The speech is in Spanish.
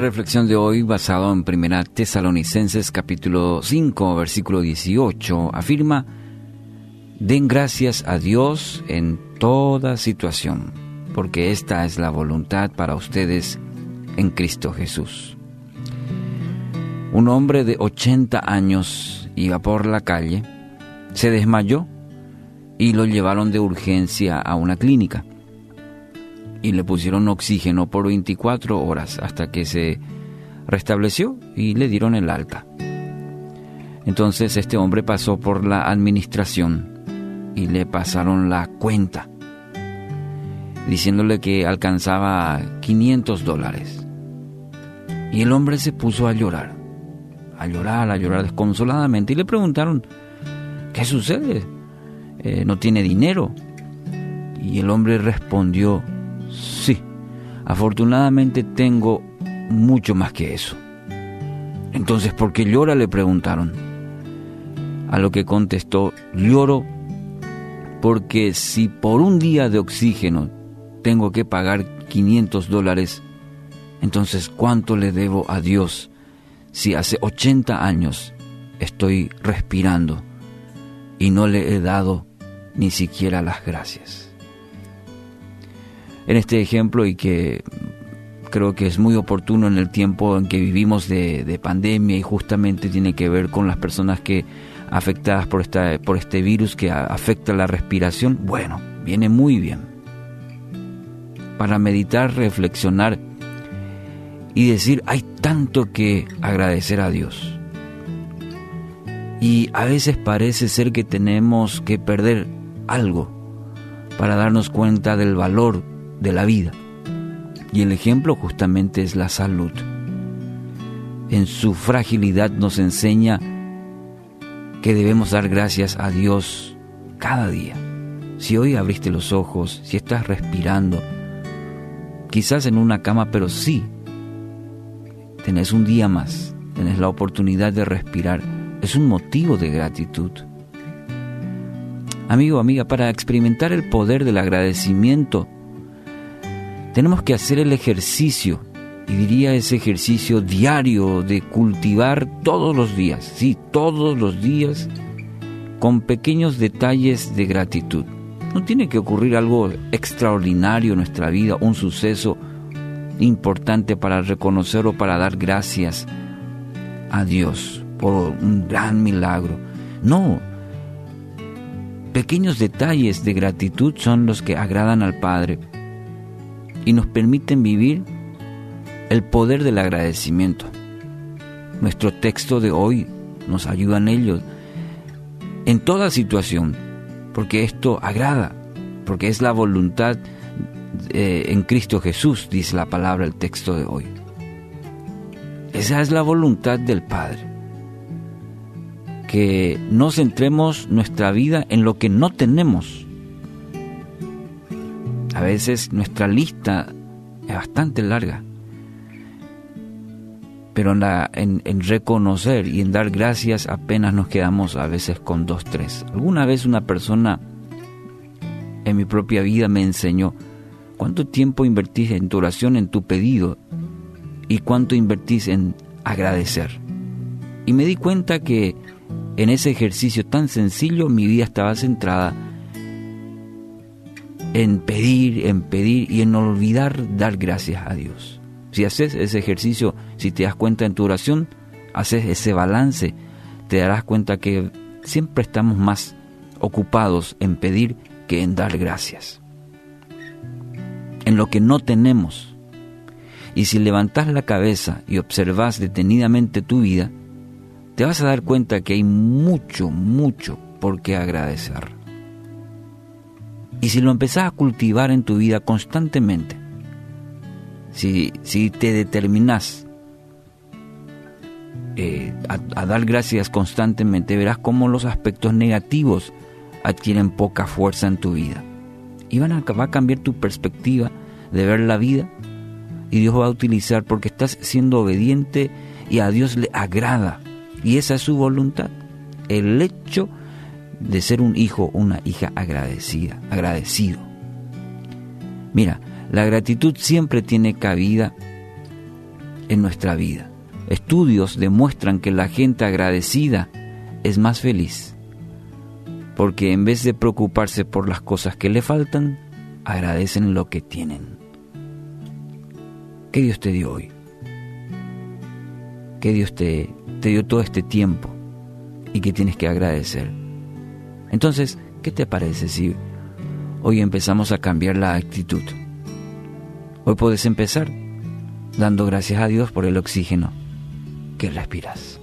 reflexión de hoy, basado en 1 Tesalonicenses capítulo 5, versículo 18, afirma, Den gracias a Dios en toda situación, porque esta es la voluntad para ustedes en Cristo Jesús. Un hombre de 80 años iba por la calle, se desmayó y lo llevaron de urgencia a una clínica y le pusieron oxígeno por 24 horas hasta que se restableció y le dieron el alta. Entonces este hombre pasó por la administración y le pasaron la cuenta, diciéndole que alcanzaba 500 dólares. Y el hombre se puso a llorar, a llorar, a llorar desconsoladamente y le preguntaron, ¿qué sucede? Eh, ¿No tiene dinero? Y el hombre respondió, Sí, afortunadamente tengo mucho más que eso. Entonces, ¿por qué llora? le preguntaron. A lo que contestó, lloro porque si por un día de oxígeno tengo que pagar 500 dólares, entonces ¿cuánto le debo a Dios si hace 80 años estoy respirando y no le he dado ni siquiera las gracias? En este ejemplo y que creo que es muy oportuno en el tiempo en que vivimos de, pandemia y justamente tiene que ver con las personas que afectadas por, esta, por este virus que afecta la respiración, bueno, viene muy bien. Para meditar, reflexionar y decir, hay tanto que agradecer a Dios. Y a veces parece ser que tenemos que perder algo para darnos cuenta del valor de la vida. Y el ejemplo justamente es la salud. En su fragilidad nos enseña que debemos dar gracias a Dios cada día. Si hoy abriste los ojos, si estás respirando, quizás en una cama, pero sí, tenés un día más, tenés la oportunidad de respirar, es un motivo de gratitud. Amigo, amiga, para experimentar el poder del agradecimiento, tenemos que hacer el ejercicio, y diría ese ejercicio diario de cultivar todos los días, sí, todos los días, con pequeños detalles de gratitud. No tiene que ocurrir algo extraordinario en nuestra vida, un suceso importante para reconocer o para dar gracias a Dios por un gran milagro. No, pequeños detalles de gratitud son los que agradan al Padre y nos permiten vivir el poder del agradecimiento. Nuestro texto de hoy nos ayuda en ello, en toda situación, porque esto agrada, porque es la voluntad eh, en Cristo Jesús, dice la palabra el texto de hoy. Esa es la voluntad del Padre. Que no centremos nuestra vida en lo que no tenemos, a veces nuestra lista es bastante larga, pero en, reconocer y en dar gracias apenas nos quedamos a veces con dos, tres. Alguna vez una persona en mi propia vida me enseñó cuánto tiempo invertís en tu oración, en tu pedido y cuánto invertís en agradecer. Y me di cuenta que en ese ejercicio tan sencillo mi vida estaba centrada en pedir, en pedir y en olvidar dar gracias a Dios. Si haces ese ejercicio, si te das cuenta en tu oración, haces ese balance, te darás cuenta que siempre estamos más ocupados en pedir que en dar gracias. En lo que no tenemos. Y si levantas la cabeza y observas detenidamente tu vida, te vas a dar cuenta que hay mucho, mucho por qué agradecer. Y si lo empezás a cultivar en tu vida constantemente, si, si te determinas eh, a, dar gracias constantemente, verás cómo los aspectos negativos adquieren poca fuerza en tu vida. Y van a, va a cambiar tu perspectiva de ver la vida y Dios va a utilizar porque estás siendo obediente y a Dios le agrada. Y esa es su voluntad. El hecho de ser un hijo una hija agradecida, agradecido. Mira, la gratitud siempre tiene cabida en nuestra vida. Estudios demuestran que la gente agradecida es más feliz, porque en vez de preocuparse por las cosas que le faltan, agradecen lo que tienen. ¿Qué Dios te dio hoy? ¿Qué Dios te, te dio todo este tiempo y que tienes que agradecer? Entonces, ¿qué te parece si hoy empezamos a cambiar la actitud? Hoy puedes empezar dando gracias a Dios por el oxígeno que respiras.